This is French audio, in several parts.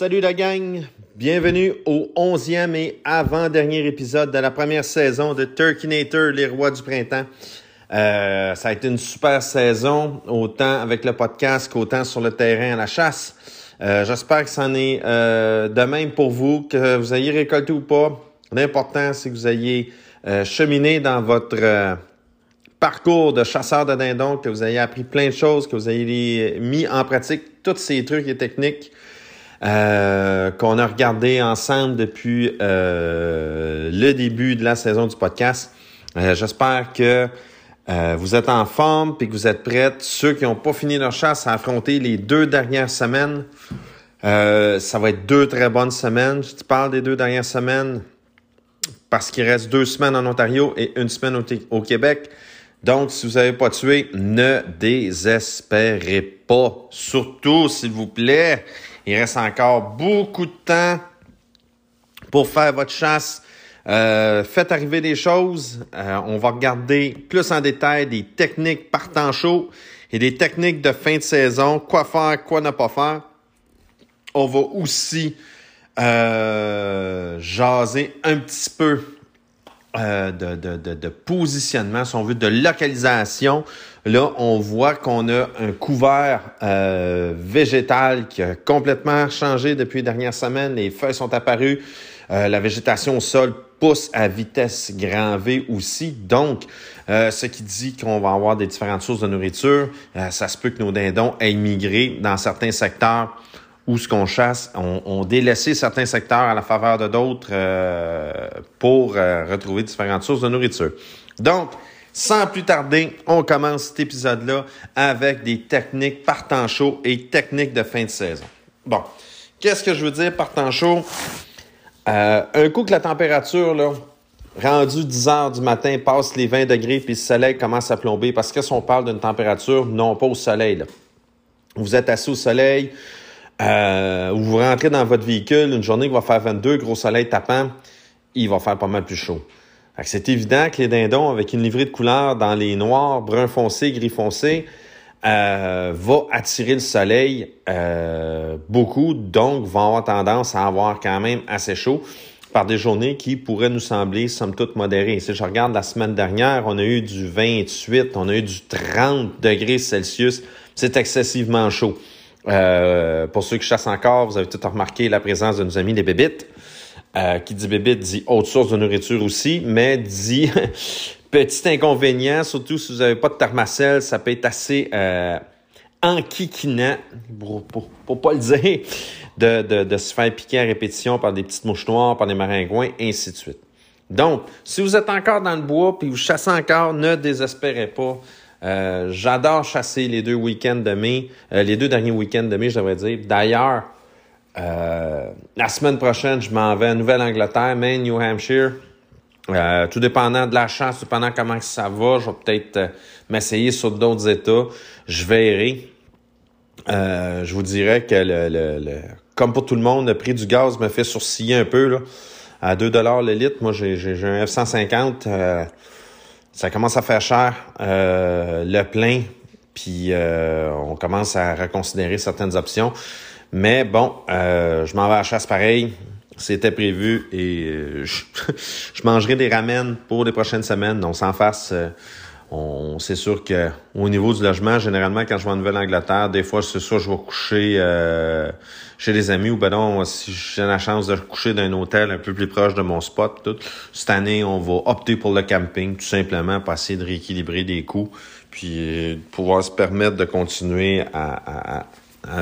salut la gang! Bienvenue au onzième et avant-dernier épisode de la première saison de Turkinator, les rois du printemps. Euh, ça a été une super saison, autant avec le podcast qu'autant sur le terrain à la chasse. Euh, J'espère que c'en est euh, de même pour vous, que vous ayez récolté ou pas. L'important, c'est que vous ayez cheminé dans votre parcours de chasseur de dindons, que vous ayez appris plein de choses, que vous ayez mis en pratique tous ces trucs et techniques euh, qu'on a regardé ensemble depuis euh, le début de la saison du podcast. Euh, J'espère que vous êtes en forme et que vous êtes prêts. Ceux qui n'ont pas fini leur chasse à affronter les deux dernières semaines, ça va être deux très bonnes semaines. Je te parle des deux dernières semaines parce qu'il reste deux semaines en Ontario et une semaine au, au Québec. Donc, si vous n'avez pas tué, ne désespérez pas. Surtout, s'il vous plaît, il reste encore beaucoup de temps pour faire votre chasse. Euh, faites arriver des choses. Euh, on va regarder plus en détail des techniques par temps chaud et des techniques de fin de saison. Quoi faire, quoi ne pas faire. On va aussi euh, jaser un petit peu de, de, de, positionnement, si on veut, de localisation. Là, on voit qu'on a un couvert euh, végétal qui a complètement changé depuis les dernières semaines. Les feuilles sont apparues. Euh, la végétation au sol pousse à vitesse grand aussi. Donc, euh, ce qui dit qu'on va avoir des différentes sources de nourriture. ça se peut que nos dindons aient migré dans certains secteurs où ce qu'on chasse, on, on délaissé certains secteurs à la faveur de d'autres euh, pour euh, retrouver différentes sources de nourriture. Donc, sans plus tarder, on commence cet épisode-là avec des techniques par temps chaud et techniques de fin de saison. Bon, qu'est-ce que je veux dire par temps chaud? Euh, un coup que la température, là, rendu 10 heures du matin, passe les 20 degrés, puis le soleil commence à plomber, parce que si on parle d'une température, non pas au soleil. Vous êtes assis au soleil, euh, vous rentrez dans votre véhicule, une journée qui va faire 22, gros soleil tapant, il va faire pas mal plus chaud. C'est évident que les dindons, avec une livrée de couleurs dans les noirs, brun foncé, gris foncé, euh, va attirer le soleil euh, beaucoup, donc vont avoir tendance à avoir quand même assez chaud par des journées qui pourraient nous sembler, somme toute, modérées. Si je regarde la semaine dernière, on a eu du 28, on a eu du 30 degrés Celsius. C'est excessivement chaud. Euh, pour ceux qui chassent encore, vous avez tout remarqué la présence de nos amis les bébites. Euh, qui dit bébite dit autre source de nourriture aussi, mais dit petit inconvénient, surtout si vous n'avez pas de thermacelle, ça peut être assez euh, enquiquinant, pour, pour, pour, pas le dire, de, de, de se faire piquer à répétition par des petites mouches noires, par des maringouins, ainsi de suite. Donc, si vous êtes encore dans le bois puis vous chassez encore, ne désespérez pas. Euh, J'adore chasser les deux week-ends de mai, euh, les deux derniers week-ends de mai, je devrais dire. D'ailleurs, euh, la semaine prochaine, je m'en vais à Nouvelle-Angleterre, Maine, New Hampshire. Euh, tout dépendant de la chasse, tout dépendant comment ça va, je vais peut-être euh, m'essayer sur d'autres États. Je verrai. Euh, je vous dirais que le, le, le, comme pour tout le monde, le prix du gaz me fait sourciller un peu là, à 2 le litre. Moi, j'ai un F-150 ça commence à faire cher le plein, puis on commence à reconsidérer certaines options. Mais bon, euh, je m'en vais à la chasse pareil. C'était prévu et je, je, mangerai des ramen pour les prochaines semaines. On s'en fasse. on, c'est sûr que au niveau du logement, généralement, quand je vais en Nouvelle-Angleterre, des fois, c'est sûr, je vais coucher euh, chez des amis ou ben non, si j'ai la chance de coucher dans un hôtel un peu plus proche de mon spot. Tout. Cette année, on va opter pour le camping, tout simplement, pour essayer de rééquilibrer des coûts, puis pouvoir se permettre de continuer à, à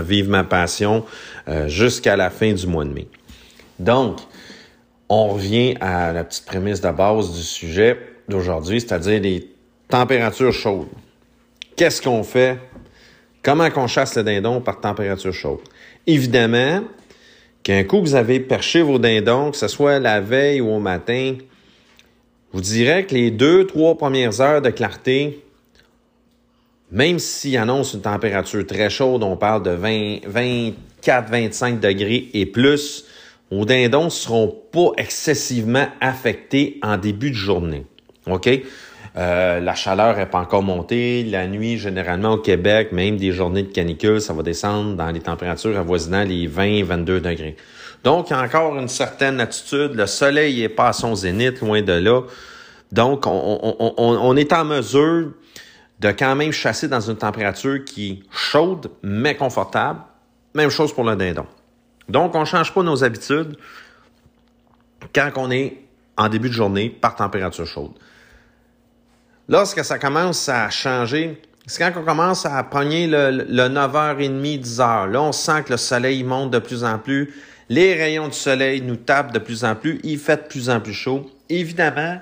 vivre ma passion euh, jusqu'à la fin du mois de mai. Donc, on revient à la petite prémisse de base du sujet d'aujourd'hui, c'est-à-dire les températures chaudes. Qu'est-ce qu'on fait? Comment qu'on chasse le dindon par température chaude? Évidemment, qu'un coup vous avez perché vos dindons, que ce soit la veille ou au matin, vous direz que les deux, trois premières heures de clarté, même s'il annonce une température très chaude, on parle de 20, 24, 25 degrés et plus, vos dindons ne seront pas excessivement affectés en début de journée. OK? Euh, la chaleur n'est pas encore montée. La nuit, généralement au Québec, même des journées de canicule, ça va descendre dans les températures avoisinant les 20-22 degrés. Donc, encore une certaine attitude. Le soleil n'est pas à son zénith, loin de là. Donc, on, est en mesure de quand même chasser dans une température qui est chaude, mais confortable. Même chose pour le dindon. Donc, on ne change pas nos habitudes quand on est en début de journée par température chaude. Lorsque ça commence à changer, c'est quand on commence à pogner le, le 9h30, 10h. Là, on sent que le soleil monte de plus en plus. Les rayons du soleil nous tapent de plus en plus. Il fait de plus en plus chaud. Évidemment,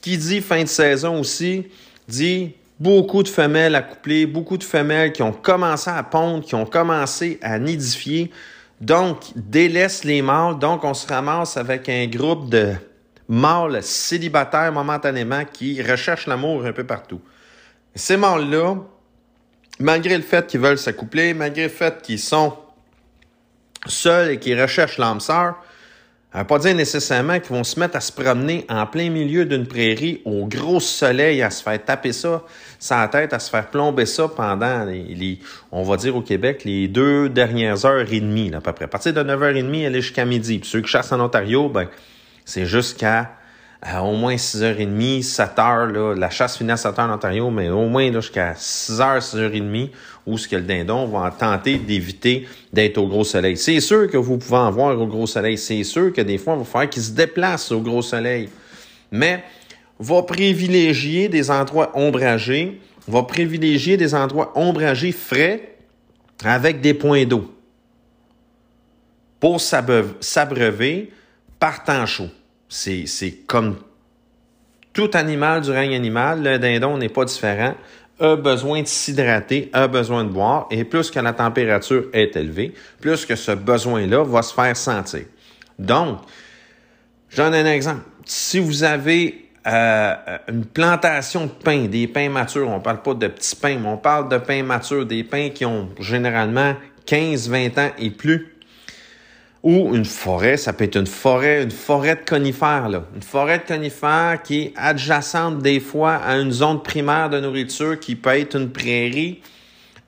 qui dit fin de saison aussi, dit beaucoup de femelles accouplées, beaucoup de femelles qui ont commencé à pondre, qui ont commencé à nidifier. Donc, délaisse les mâles. Donc, on se ramasse avec un groupe de mâles célibataires momentanément qui recherchent l'amour un peu partout. Ces mâles-là, malgré le fait qu'ils veulent s'accoupler, malgré le fait qu'ils sont seuls et qu'ils recherchent l'âme sœur, ça veut pas dire nécessairement qu'ils vont se mettre à se promener en plein milieu d'une prairie au gros soleil, à se faire taper ça sans tête, à se faire plomber ça pendant les, on va dire au Québec, les deux dernières heures et demie, à peu près. À partir de 9h30, elle est jusqu'à midi. Puis ceux qui chassent en Ontario, ben, c'est jusqu'à au moins 6h30, 7h, là, la chasse finit à 7h en Ontario, mais au moins jusqu'à 6h, 6h30, où ce que le dindon va tenter d'éviter d'être au gros soleil. C'est sûr que vous pouvez en voir au gros soleil. C'est sûr que des fois, il va falloir qu'il se déplace au gros soleil. Mais va privilégier des endroits ombragés, va privilégier des endroits ombragés frais avec des points d'eau pour s'abreuver par temps chaud. C'est comme tout animal du règne animal, le dindon n'est pas différent, a besoin de s'hydrater, a besoin de boire, et plus que la température est élevée, plus que ce besoin-là va se faire sentir. Donc, j'en ai un exemple. Si vous avez euh, une plantation de pins, des pins matures, on parle pas de petits pins, mais on parle de pins matures, des pins qui ont généralement 15, 20 ans et plus, ou une forêt, ça peut être une forêt, une forêt de conifères, là. Une forêt de conifères qui est adjacente des fois à une zone primaire de nourriture qui peut être une prairie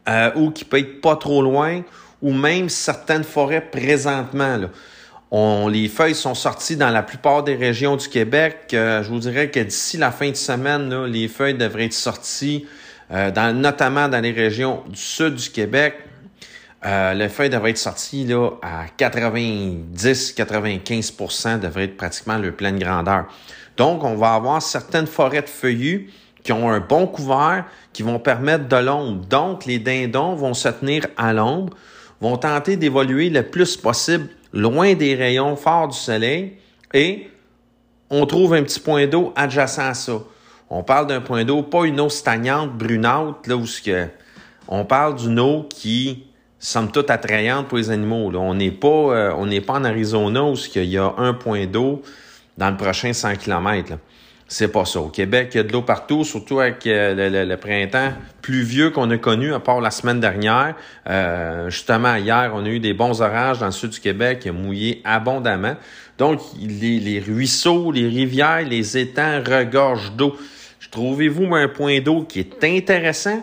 euh, ou qui peut être pas trop loin, ou même certaines forêts présentement. Là. On, les feuilles sont sorties dans la plupart des régions du Québec. Euh, je vous dirais que d'ici la fin de semaine, là, les feuilles devraient être sorties, euh, dans, notamment dans les régions du sud du Québec, euh, le feuille devrait être sorti là, à 90-95% devrait être pratiquement le pleine grandeur. Donc, on va avoir certaines forêts de feuillus qui ont un bon couvert, qui vont permettre de l'ombre. Donc, les dindons vont se tenir à l'ombre, vont tenter d'évoluer le plus possible loin des rayons forts du soleil et on trouve un petit point d'eau adjacent à ça. On parle d'un point d'eau, pas une eau stagnante, brunante, là où ce que... On parle d'une eau qui somme toute attrayante pour les animaux. On n'est pas, euh, on n'est pas en Arizona où il y a un point d'eau dans le prochain 100 km. C'est pas ça. Au Québec, il y a de l'eau partout, surtout avec euh, le, printemps pluvieux qu'on a connu, à part la semaine dernière. Euh, justement, hier, on a eu des bons orages dans le sud du Québec, il a mouillé abondamment. Donc, les, les ruisseaux, les rivières, les étangs regorgent d'eau. Trouvez-vous un point d'eau qui est intéressant,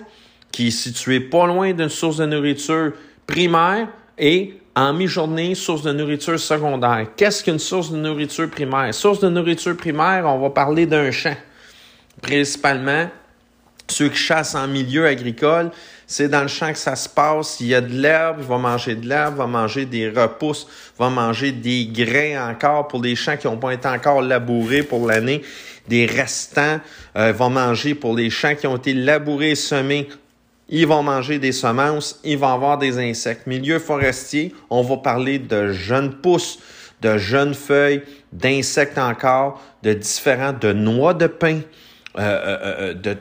qui est situé pas loin d'une source de nourriture primaire et en mi-journée, source de nourriture secondaire. Qu'est-ce qu'une source de nourriture primaire? Source de nourriture primaire, on va parler d'un champ. Principalement, ceux qui chassent en milieu agricole, c'est dans le champ que ça se passe. Il y a de l'herbe, il va manger de l'herbe, il va manger des repousses, il va manger des grains encore pour des champs qui n'ont pas été encore labourés pour l'année. Des restants, euh, il manger pour les champs qui ont été labourés et semés ils vont manger des semences, ils vont avoir des insectes. Milieu forestier, on va parler de jeunes pousses, de jeunes feuilles, d'insectes encore, de différents, de noix de pin, euh, euh, euh, de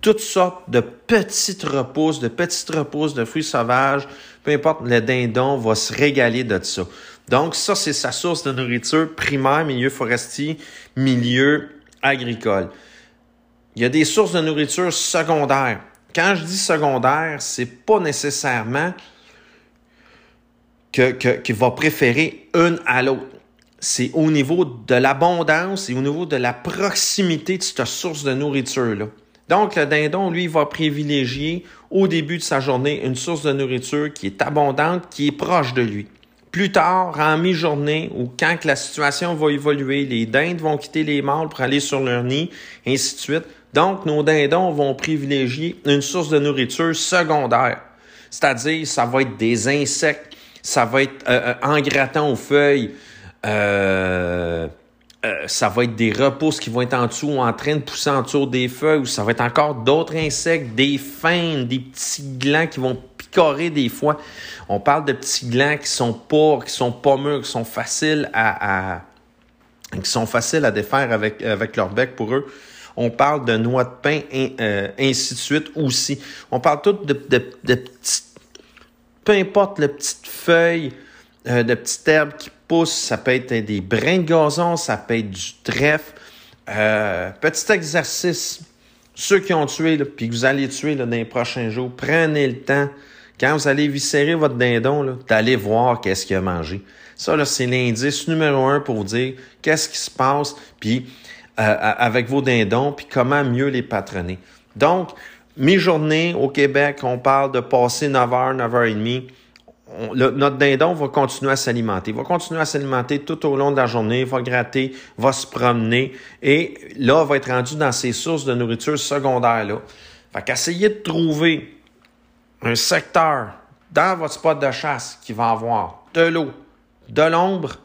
toutes sortes de petites repousses, de petites repousses de fruits sauvages. Peu importe, le dindon va se régaler de ça. Donc, ça, c'est sa source de nourriture primaire, milieu forestier, milieu agricole. Il y a des sources de nourriture secondaires. Quand je dis secondaire, c'est pas nécessairement que, qu'il va préférer une à l'autre. c'est au niveau de l'abondance et au niveau de la proximité de cette source de nourriture-là. Donc, le dindon, lui, va privilégier au début de sa journée une source de nourriture qui est abondante, qui est proche de lui. Plus tard, en mi-journée, ou quand la situation va évoluer, les dindes vont quitter les mâles pour aller sur leur nid, ainsi de suite. Donc, nos dindons vont privilégier une source de nourriture secondaire. C'est-à-dire, ça va être des insectes, ça va être euh, euh, en grattant aux feuilles, euh, ça va être des repousses qui vont être en dessous ou en train de pousser en dessous des feuilles, ou ça va être encore d'autres insectes, des faines, des petits glands qui vont picorer des fois. On parle de petits glands qui sont pas, qui sont pas mûrs, qui sont faciles à, qui sont faciles à défaire avec, leur bec pour eux. On parle de noix de pain, et euh, ainsi de suite aussi. On parle tout de, petites, peu importe les petites feuilles, euh, de petites herbes qui poussent. Ça peut être des brins de gazon, ça peut être du trèfle. Euh, petit exercice. Ceux qui ont tué, puis que vous allez tuer dans les prochains jours, prenez le temps quand vous allez viscérer votre dindon, d'aller voir qu'est-ce qu'il a mangé. Ça, c'est l'indice numéro un pour vous dire qu'est-ce qui se passe, puis euh, avec vos dindons, puis comment mieux les patronner. Donc, mi-journée au Québec, on parle de passer 9 h, 9 h 30. notre dindon va continuer à s'alimenter. Il va continuer à s'alimenter tout au long de la journée, il va gratter, va se promener et là, il va être rendu dans ses sources de nourriture secondaires. Là. Fait qu'essayer de trouver un secteur dans votre spot de chasse qui va avoir de l'eau, de l'ombre,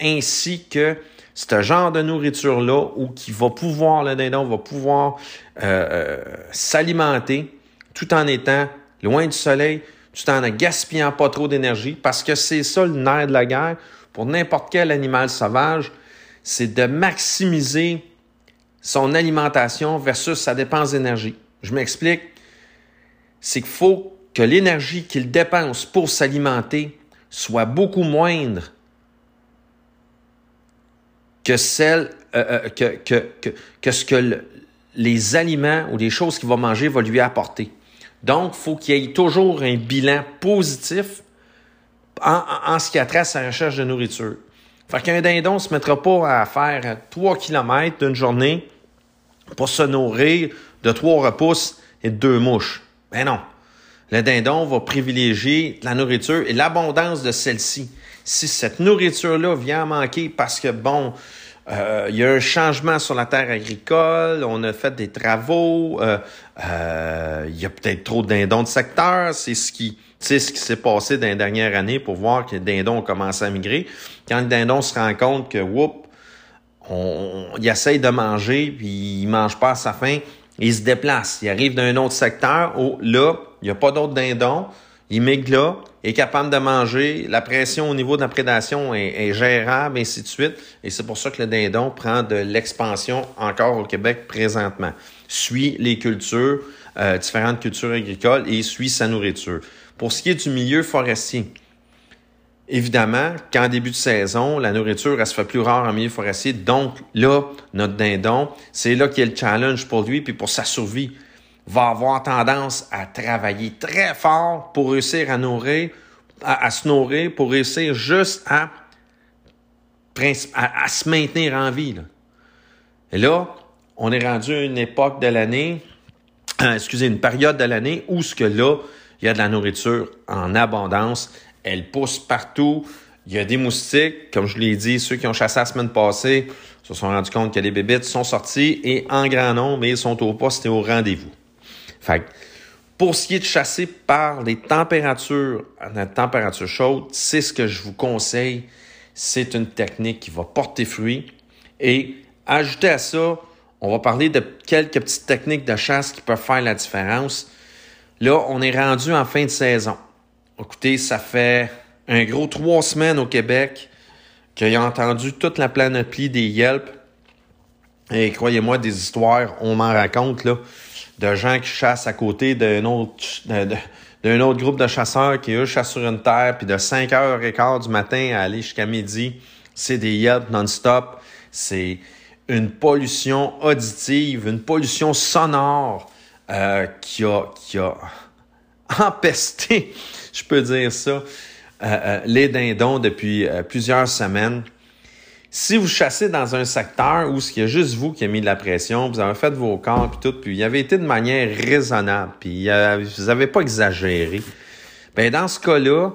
ainsi que ce genre de nourriture-là où qui va pouvoir, le dindon va pouvoir euh, euh, s'alimenter tout en étant loin du soleil, tout en ne gaspillant pas trop d'énergie, parce que c'est ça le nerf de la guerre pour n'importe quel animal sauvage, c'est de maximiser son alimentation versus sa dépense d'énergie. Je m'explique c'est qu'il faut que l'énergie qu'il dépense pour s'alimenter soit beaucoup moindre que celle euh, euh, que, ce que les aliments ou les choses qu'il va manger vont lui apporter. Donc, il faut qu'il y ait toujours un bilan positif en, ce qui a trait sa recherche de nourriture. Fait qu'un dindon ne se mettra pas à faire 3 km d'une journée pour se nourrir de trois repousses et de deux mouches. Ben non. Le dindon va privilégier la nourriture et l'abondance de celle-ci. Si cette nourriture-là vient à manquer parce que, bon, euh, il y a un changement sur la terre agricole, on a fait des travaux, euh, euh, il y a peut-être trop de dindons de secteur, c'est ce qui c'est ce qui s'est passé dans les dernières années pour voir que les dindons ont commencé à migrer. Quand le dindon se rend compte que, whoop, on, il essaye de manger, puis il mange pas à sa faim, il se déplace. Il arrive d'un autre secteur où là, il n'y a pas d'autres dindons. Il migre là, est capable de manger. La pression au niveau de la prédation est, gérable, ainsi de suite. Et c'est pour ça que le dindon prend de l'expansion encore au Québec présentement. Suit les cultures, euh, différentes cultures agricoles et suit sa nourriture. Pour ce qui est du milieu forestier, Évidemment, qu'en début de saison, la nourriture, elle se fait plus rare en milieu forestier. Donc, là, notre dindon, c'est là qu'il y a le challenge pour lui, puis pour sa survie, va avoir tendance à travailler très fort pour réussir à nourrir, à, se nourrir, pour réussir juste à, se maintenir en vie. Et là, on est rendu à une époque de l'année, euh, excusez, une période de l'année où que là, il y a de la nourriture en abondance elle pousse partout. Il y a des moustiques, comme je l'ai dit, ceux qui ont chassé la semaine passée se sont rendus compte que les bébites sont sortis et en grand nombre, ils sont au poste et au rendez-vous. Fait pour ce qui est de chasser par les températures, la température chaude, c'est ce que je vous conseille. C'est une technique qui va porter fruit. Et ajouter à ça, on va parler de quelques petites techniques de chasse qui peuvent faire la différence. Là, on est rendu en fin de saison. Écoutez, ça fait un gros trois semaines au Québec qu'il a entendu toute la planète des Yelp. Et croyez-moi, des histoires, on m'en raconte, là, de gens qui chassent à côté d'un autre, d'un autre groupe de chasseurs qui, eux, chassent sur une terre, puis de 5h15 du matin à aller jusqu'à midi, c'est des Yelp non-stop. C'est une pollution auditive, une pollution sonore euh, qui a, qui a empesté je peux dire ça, euh, euh, les dindons depuis euh, plusieurs semaines. si vous chassez dans un secteur où il y a juste vous qui avez mis de la pression, vous avez fait vos corps puis tout, puis il avait été de manière raisonnable, puis vous n'avez pas exagéré, ben dans ce cas-là,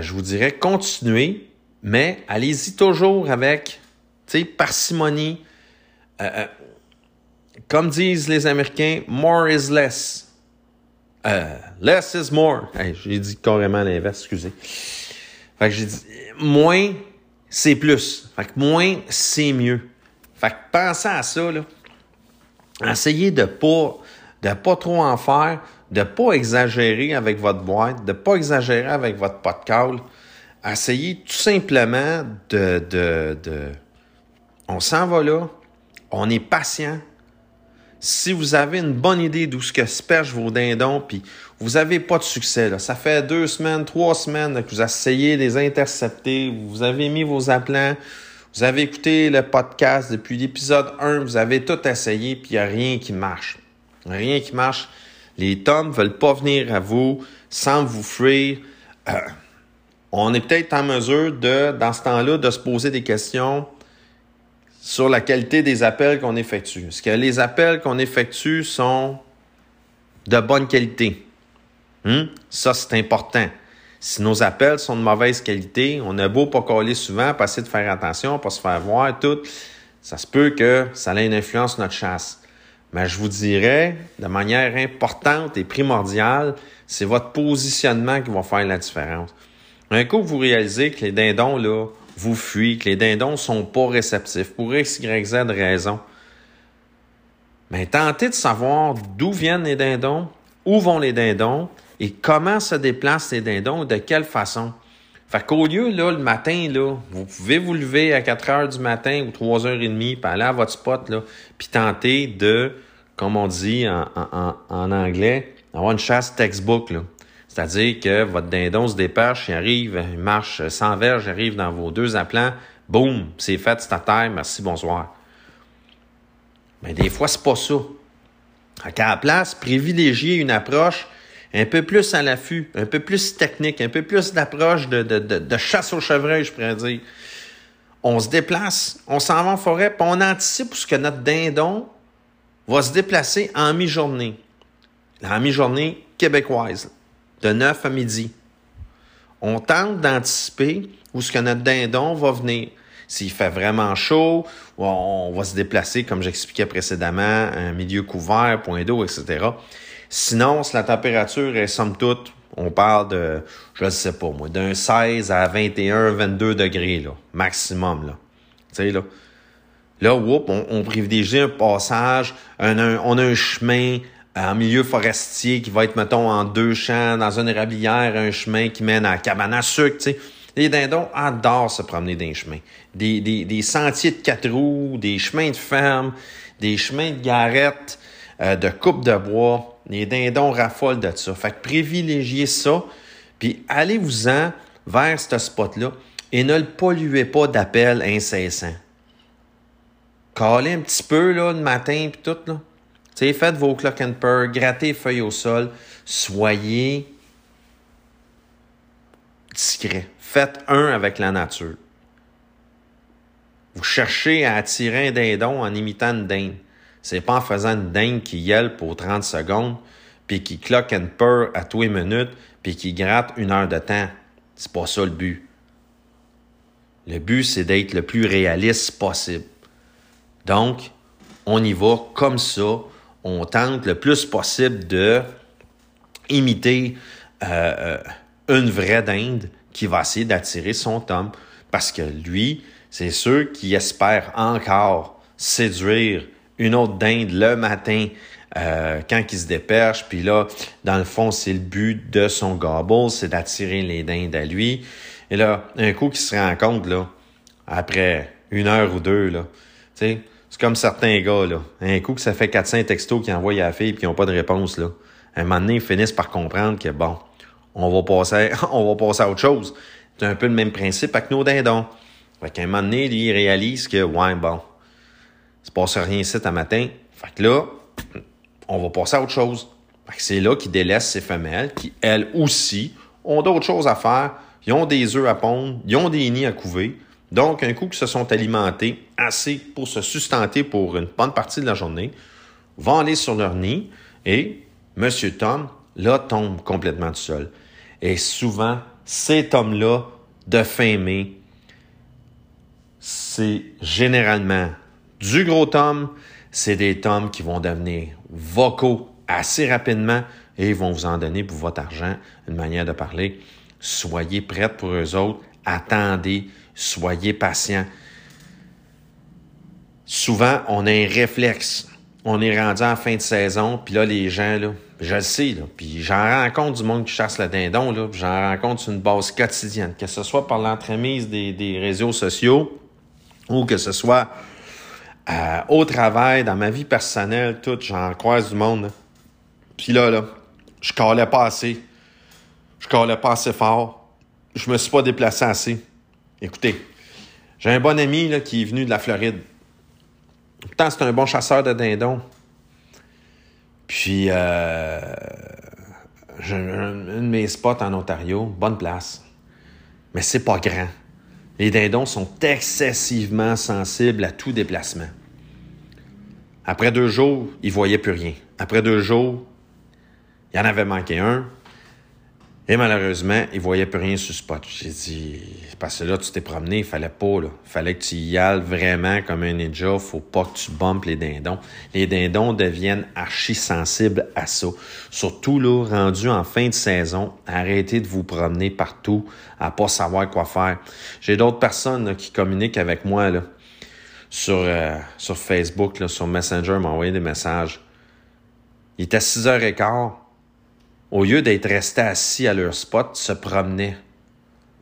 je vous dirais continuez, mais allez-y toujours avec, parcimonie. Comme disent les Américains, more is less. Less is more. j'ai dit carrément l'inverse, excusez. Fait que j'ai dit moins c'est plus. Fait que moins, c'est mieux. Fait que pensez à ça, là. Essayez de pas, de pas trop en faire, de pas exagérer avec votre boîte, de pas exagérer avec votre de Essayez tout simplement de, de, de, on s'en va là, on est patient, si vous avez une bonne idée d'où ce que se perche vos dindons, puis vous n'avez pas de succès, là, ça fait deux semaines, trois semaines que vous essayez de les intercepter, vous avez mis vos appelants, vous avez écouté le podcast depuis l'épisode 1, vous avez tout essayé, puis il n'y a rien qui marche. Rien qui marche. Les tomes ne veulent pas venir à vous sans vous fuir. Euh, on est peut-être en mesure de, dans ce temps-là, de se poser des questions sur la qualité des appels qu'on effectue. Est-ce que les appels qu'on effectue sont de bonne qualité? Hmm? Ça, c'est important. Si nos appels sont de mauvaise qualité, on a beau pas coller souvent, passer de faire attention, pas se faire voir, tout, ça se peut que ça ait une influence sur notre chasse. Mais je vous dirais, de manière importante et primordiale, c'est votre positionnement qui va faire la différence. Un coup, vous réalisez que les dindons, là, vous fuit, que les dindons sont pas réceptifs pour X, Y, Z raison. Mais tentez de savoir d'où viennent les dindons, où vont les dindons et comment se déplacent les dindons, de quelle façon. Fait qu'au lieu, là, le matin, là, vous pouvez vous lever à 4 heures du matin ou 3 heures et demie, puis aller à votre spot, là, puis tenter de, comme on dit en, en, en anglais, avoir une chasse textbook, là. C'est-à-dire que votre dindon se dépêche, il arrive, il marche sans verge, il arrive dans vos deux aplants, boum, c'est fait, c'est à terre, merci, bonsoir. Mais des fois, c'est pas ça. À la place, privilégier une approche un peu plus à l'affût, un peu plus technique, un peu plus d'approche de, de, chasse au chevreuil, je pourrais dire. On se déplace, on s'en va en forêt, puis on anticipe ce que notre dindon va se déplacer en mi-journée. En mi-journée québécoise de 9 à midi. On tente d'anticiper où ce que notre dindon va venir. S'il fait vraiment chaud, on va se déplacer, comme j'expliquais précédemment, un milieu couvert, point d'eau, etc. Sinon, si la température est somme toute, on parle de, je ne sais pas moi, d'un 16 à 21, 22 degrés, là, maximum, là. Tu sais, là. Là, on privilégie un passage, on a un chemin en milieu forestier qui va être, mettons, en deux champs, dans une érablière, un chemin qui mène à la cabane à sucre, tu sais. Les dindons adorent se promener dans les chemins. Des, des, des sentiers de quatre roues, des chemins de ferme, des chemins de garette, euh, de coupe de bois. Les dindons raffolent de ça. Fait que privilégiez ça, puis allez-vous-en vers ce spot-là et ne le polluez pas d'appels incessants. Calez un petit peu là, le matin, puis tout, là faites vos clock and purr, grattez feuilles au sol, soyez discret. Faites un avec la nature. Vous cherchez à attirer un dindon en imitant une dinde. C'est pas en faisant une dinde qui yelle pour 30 secondes, puis qui clock and purr à tous les minutes, puis qui gratte une heure de temps. C'est pas ça le but. Le but, c'est d'être le plus réaliste possible. Donc, on y va comme ça, on tente le plus possible de imiter euh, euh, une vraie dinde qui va essayer d'attirer son tome. Parce que lui, c'est ceux qui espèrent encore séduire une autre dinde le matin euh, quand il se dépêche. Puis là, dans le fond, c'est le but de son gobble, c'est d'attirer les dindes à lui. Et là, un coup qu'il se rend compte, là, après une heure ou deux, là, tu sais, c'est comme certains gars, là. Un coup que ça fait 400 textos qu'ils envoient à la fille et qui n'ont pas de réponse, là. Un moment donné, ils finissent par comprendre que, bon, on va passer, on va passer à autre chose. C'est un peu le même principe avec nos dindons. Fait qu'à un moment donné, lui, il réalise que, ouais, bon, c'est passe rien ici à matin. Fait que là, on va passer à autre chose. Fait que c'est là qu'il délaisse ses femelles, qui, elles aussi, ont d'autres choses à faire. Ils ont des œufs à pondre, ils ont des nids à couver. Donc, un coup qu'ils se sont alimentés assez pour se sustenter pour une bonne partie de la journée, vont aller sur leur nid et M. Tom, là, tombe complètement tout seul. Et souvent, cet homme-là, de fin mai, c'est généralement du gros Tom, c'est des tomes qui vont devenir vocaux assez rapidement et vont vous en donner pour votre argent, une manière de parler. Soyez prêts pour eux autres, attendez, soyez patients. Souvent, on a un réflexe. On est rendu en fin de saison, puis là, les gens, je le sais, puis j'en rencontre du monde qui chasse le dindon, là, j'en rencontre sur une base quotidienne, que ce soit par l'entremise des, des réseaux sociaux ou que ce soit euh, au travail, dans ma vie personnelle, tout, j'en croise du monde. Puis là, là, je calais pas assez. Je calais pas assez fort. Je me suis pas déplacé assez. Écoutez, j'ai un bon ami qui est venu de la Floride. Pourtant, c'est un bon chasseur de dindons. Puis, euh, j'ai un, de mes spots en Ontario, bonne place. Mais c'est pas grand. Les dindons sont excessivement sensibles à tout déplacement. Après deux jours, il voyait plus rien. Après deux jours, il en avait manqué un. Et malheureusement, il voyait plus rien sur spot. J'ai dit, parce que là, tu t'es promené, il fallait pas, là. Fallait que tu y ailles vraiment comme un ninja. Faut pas que tu bumpes les dindons. Les dindons deviennent archi sensibles à ça. Surtout, là, rendu en fin de saison, arrêtez de vous promener partout à pas savoir quoi faire. J'ai d'autres personnes qui communiquent avec moi, là, sur, euh, sur Facebook, là, sur Messenger, m'ont envoyé des messages. Il était 6h15 au lieu d'être resté assis à leur spot, se promenaient,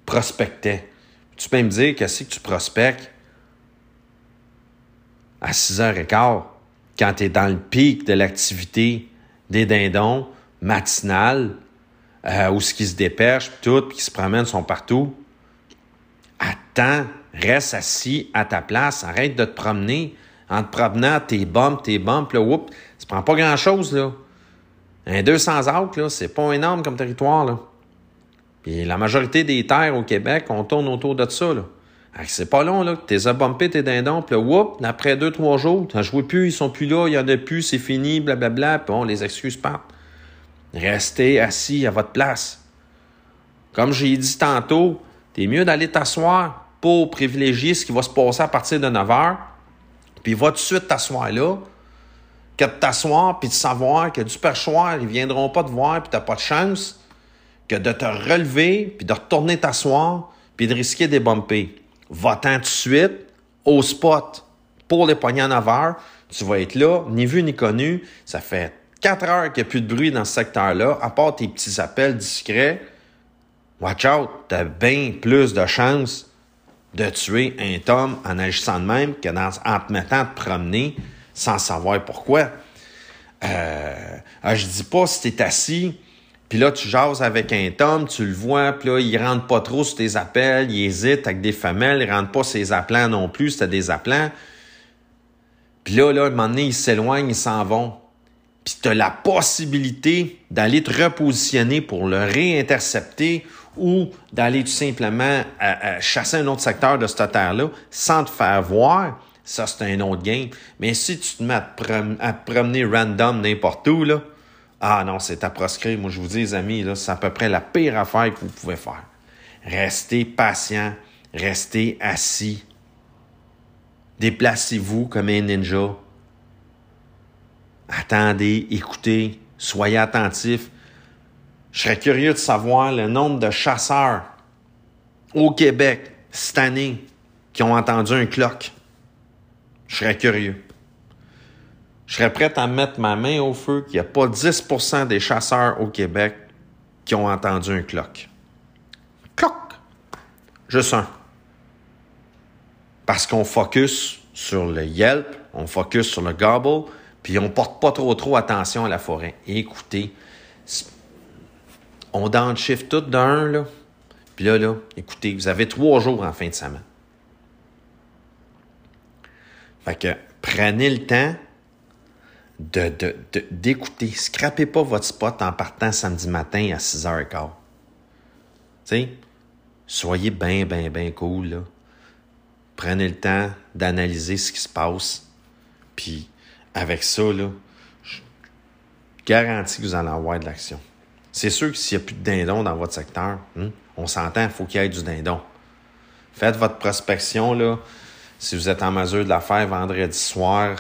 prospectaient. Tu peux me dire qu'est-ce que tu prospectes? À 6h15 quand tu es dans le pic de l'activité des dindons matinale, euh, où ce qui se dépêchent, tout, puis qui se promènent, sont partout. Attends, reste assis à ta place, arrête de te promener. En te promenant, tes bombes, tes bombes, là, whoop, ça prend pas grand-chose, là. Un 200 acres, c'est pas énorme comme territoire, là. Puis la majorité des terres au Québec, on tourne autour de ça. C'est pas long, là. T'es bumpé tes dindons, puis whoop, après deux, trois jours, t'as joué plus, ils sont plus là, il y en a plus, c'est fini, blablabla, puis bon, les excuses partent. Restez assis à votre place. Comme j'ai dit tantôt, t'es mieux d'aller t'asseoir pour privilégier ce qui va se passer à partir de 9 heures, puis va tout de suite t'asseoir là, que de t'asseoir puis de savoir que du perchoir, ils viendront pas te voir puis t'as pas de chance, que de te relever puis de retourner t'asseoir puis de risquer des bumper. Va-t'en de suite au spot pour les poignées en heures. Tu vas être là, ni vu ni connu. Ça fait quatre heures qu'il n'y a plus de bruit dans ce secteur-là, à part tes petits appels discrets. Watch out, t'as bien plus de chances de tuer un tome en agissant de même que dans, en te mettant à te promener sans savoir pourquoi. Euh, ah, je dis pas si tu es assis, puis là, tu jases avec un tome, tu le vois, puis là, il rentre pas trop sur tes appels, il hésite avec des femelles, il rentre pas ses appelants non plus, c'était des appelants. Puis là, là, à un moment donné, ils s'éloignent, ils s'en vont. Puis tu as la possibilité d'aller te repositionner pour le réintercepter ou d'aller tout simplement euh, euh, chasser un autre secteur de cette terre-là sans te faire voir. Ça, c'est un autre game. Mais si tu te mets à te, promener random n'importe où, là, ah non, c'est à proscrire. Moi, je vous dis, les amis, là, c'est à peu près la pire affaire que vous pouvez faire. Restez patient, restez assis. Déplacez-vous comme un ninja. Attendez, écoutez, soyez attentifs. Je serais curieux de savoir le nombre de chasseurs au Québec cette année qui ont entendu un clock. Je serais curieux. Je serais prêt à mettre ma main au feu qu'il n'y a pas 10% des chasseurs au Québec qui ont entendu un clock. Cloc! Juste un. Parce qu'on focus sur le yelp, on focus sur le gobble, puis on porte pas trop trop attention à la forêt. écoutez, on shift tout d'un, là. Puis là, là, écoutez, vous avez trois jours en fin de semaine. Fait que prenez le temps de, d'écouter. Scrapez pas votre spot en partant samedi matin à 6h15. Tu sais, soyez bien, bien, bien cool, là. prenez le temps d'analyser ce qui se passe. Puis avec ça, là, je garantis que vous allez avoir de l'action. C'est sûr que s'il n'y a plus de dindon dans votre secteur, hein, on s'entend, il faut qu'il y ait du dindon. Faites votre prospection, là, si vous êtes en mesure de la faire vendredi soir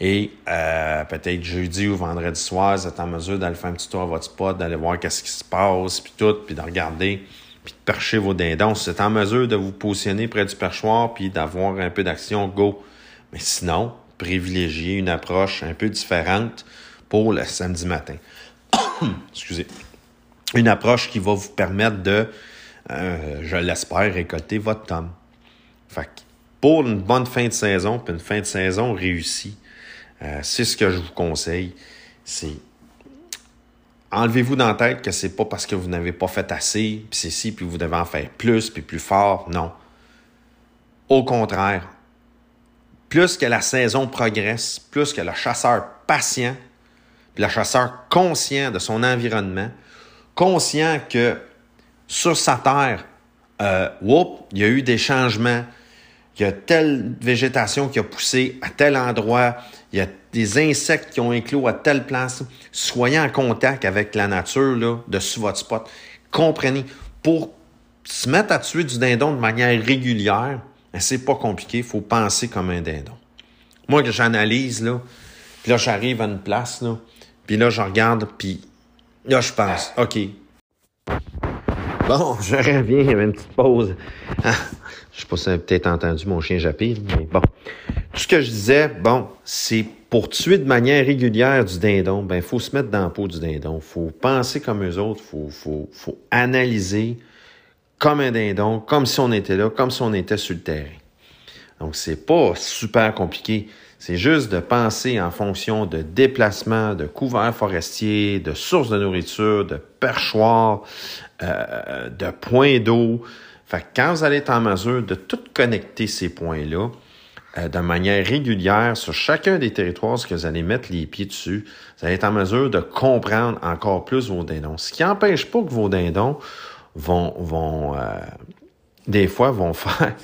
et euh, peut-être jeudi ou vendredi soir, vous êtes en mesure d'aller faire un petit tour à votre spot, d'aller voir qu'est-ce qui se passe, puis tout, puis de regarder, puis de percher vos dindons. Si vous êtes en mesure de vous positionner près du perchoir, puis d'avoir un peu d'action, go. Mais sinon, privilégiez une approche un peu différente pour le samedi matin. Excusez. Une approche qui va vous permettre de, euh, je l'espère, récolter votre tome. Fait pour une bonne fin de saison, puis une fin de saison réussie, euh, c'est ce que je vous conseille. C'est enlevez-vous dans la tête que c'est pas parce que vous n'avez pas fait assez, puis c'est si, puis vous devez en faire plus, puis plus fort. Non. Au contraire, plus que la saison progresse, plus que le chasseur patient, puis le chasseur conscient de son environnement, conscient que sur sa terre, euh, il y a eu des changements, il y a telle végétation qui a poussé à tel endroit, il y a des insectes qui ont éclos à telle place. Soyez en contact avec la nature là, dessus votre spot. Comprenez. Pour se mettre à tuer du dindon de manière régulière, ben, c'est pas compliqué. Il faut penser comme un dindon. Moi, que j'analyse, là, puis là, j'arrive à une place, là, puis là, je regarde, puis là, je pense, OK. Bon, je reviens, il y avait une petite pause. Ah, je sais pas si vous avez peut-être entendu mon chien japper, mais bon. Tout ce que je disais, bon, c'est pour tuer de manière régulière du dindon, ben, faut se mettre dans la peau du dindon. faut penser comme eux autres. faut, faut, faut analyser comme un dindon, comme si on était là, comme si on était sur le terrain. Donc, c'est pas super compliqué. C'est juste de penser en fonction de déplacement, de couverts forestiers, de sources de nourriture, de perchoirs, euh, de points d'eau. Fait que quand vous allez être en mesure de tout connecter ces points-là, euh, de manière régulière sur chacun des territoires, ce que vous allez mettre les pieds dessus, vous allez être en mesure de comprendre encore plus vos dindons. Ce qui n'empêche pas que vos dindons vont, vont euh, des fois, vont faire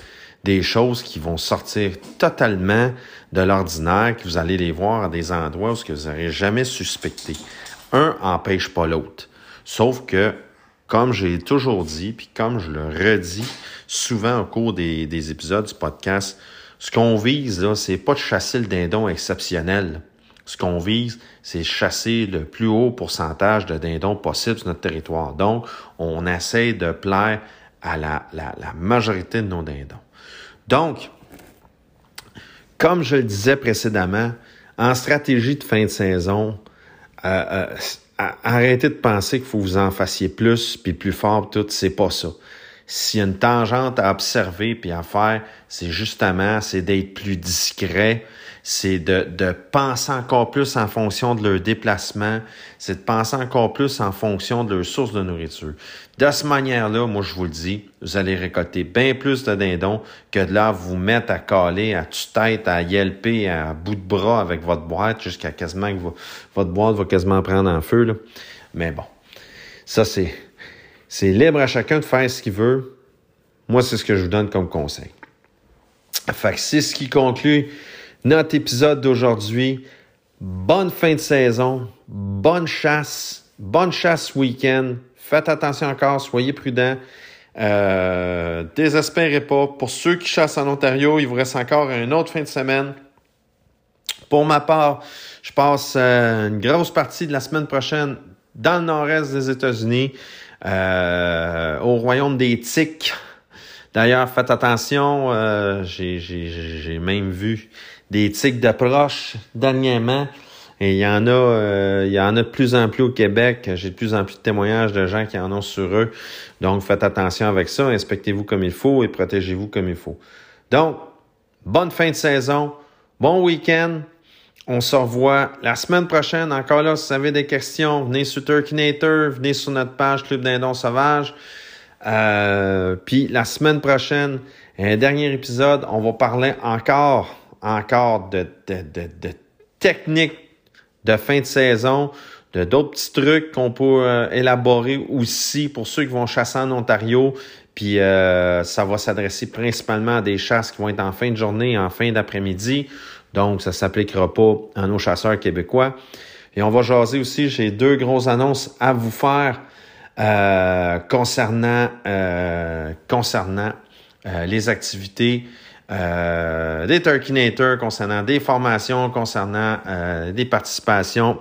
des choses qui vont sortir totalement de l'ordinaire, que vous allez les voir à des endroits où ce que vous n'aurez jamais suspecté. Un empêche pas l'autre. Sauf que, comme j'ai toujours dit, puis comme je le redis souvent au cours des, des épisodes du podcast, ce qu'on vise, là, c'est pas de chasser le dindon exceptionnel. Ce qu'on vise, c'est chasser le plus haut pourcentage de dindons possible sur notre territoire. Donc, on essaie de plaire à la, la, la majorité de nos dindons. Donc, comme je le disais précédemment, en stratégie de fin de saison, euh, euh, arrêtez de penser qu'il faut vous en fassiez plus puis plus fort, tout, c'est pas ça. S'il y a une tangente à observer puis à faire, c'est justement, c'est d'être plus discret, c'est de, de penser encore plus en fonction de leur déplacement, c'est de penser encore plus en fonction de leur source de nourriture. De cette manière-là, moi, je vous le dis, vous allez récolter bien plus de dindons que de là vous mettre à caler, à tue-tête, à yelper, à bout de bras avec votre boîte jusqu'à quasiment que votre boîte va quasiment prendre en feu. Mais bon, ça, c'est, c'est libre à chacun de faire ce qu'il veut. Moi, c'est ce que je vous donne comme conseil. Fait que c'est ce qui conclut notre épisode d'aujourd'hui. Bonne fin de saison, bonne chasse, bonne chasse week-end. Faites attention encore, soyez prudents. Euh, désespérez pas. Pour ceux qui chassent en Ontario, il vous reste encore une autre fin de semaine. Pour ma part, je passe euh, une grosse partie de la semaine prochaine dans le nord-est des États-Unis, euh, au royaume des Tiques. D'ailleurs, faites attention, euh, j'ai même vu des tics d'approche dernièrement. Et il y en a, euh, il y en a de plus en plus au Québec. J'ai de plus en plus de témoignages de gens qui en ont sur eux. Donc, faites attention avec ça. Inspectez-vous comme il faut et protégez-vous comme il faut. Donc, bonne fin de saison. Bon week-end. On se revoit la semaine prochaine. Encore là, si vous avez des questions, venez sur Turkinator, venez sur notre page Club Dindon Sauvage. Euh, puis la semaine prochaine, un dernier épisode, on va parler encore encore de, de, de, de techniques de fin de saison, de d'autres petits trucs qu'on peut élaborer aussi pour ceux qui vont chasser en Ontario. Puis ça va s'adresser principalement à des chasses qui vont être en fin de journée en fin d'après-midi. Donc, ça s'appliquera pas à nos chasseurs québécois. Et on va jaser aussi, j'ai deux grosses annonces à vous faire euh, concernant, euh, concernant euh, les activités des Turkinators, concernant des formations, concernant des participations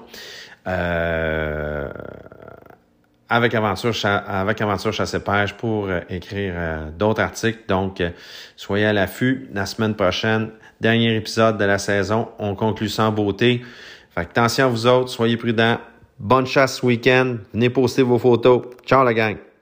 avec Aventure, avec Aventure Chasse et Pêche pour écrire d'autres articles. Donc, soyez à l'affût. La semaine prochaine, dernier épisode de la saison. On conclut sans beauté. Fait que attention à vous autres, soyez prudents. Bonne chasse ce week-end. Venez poster vos photos. Ciao la gang.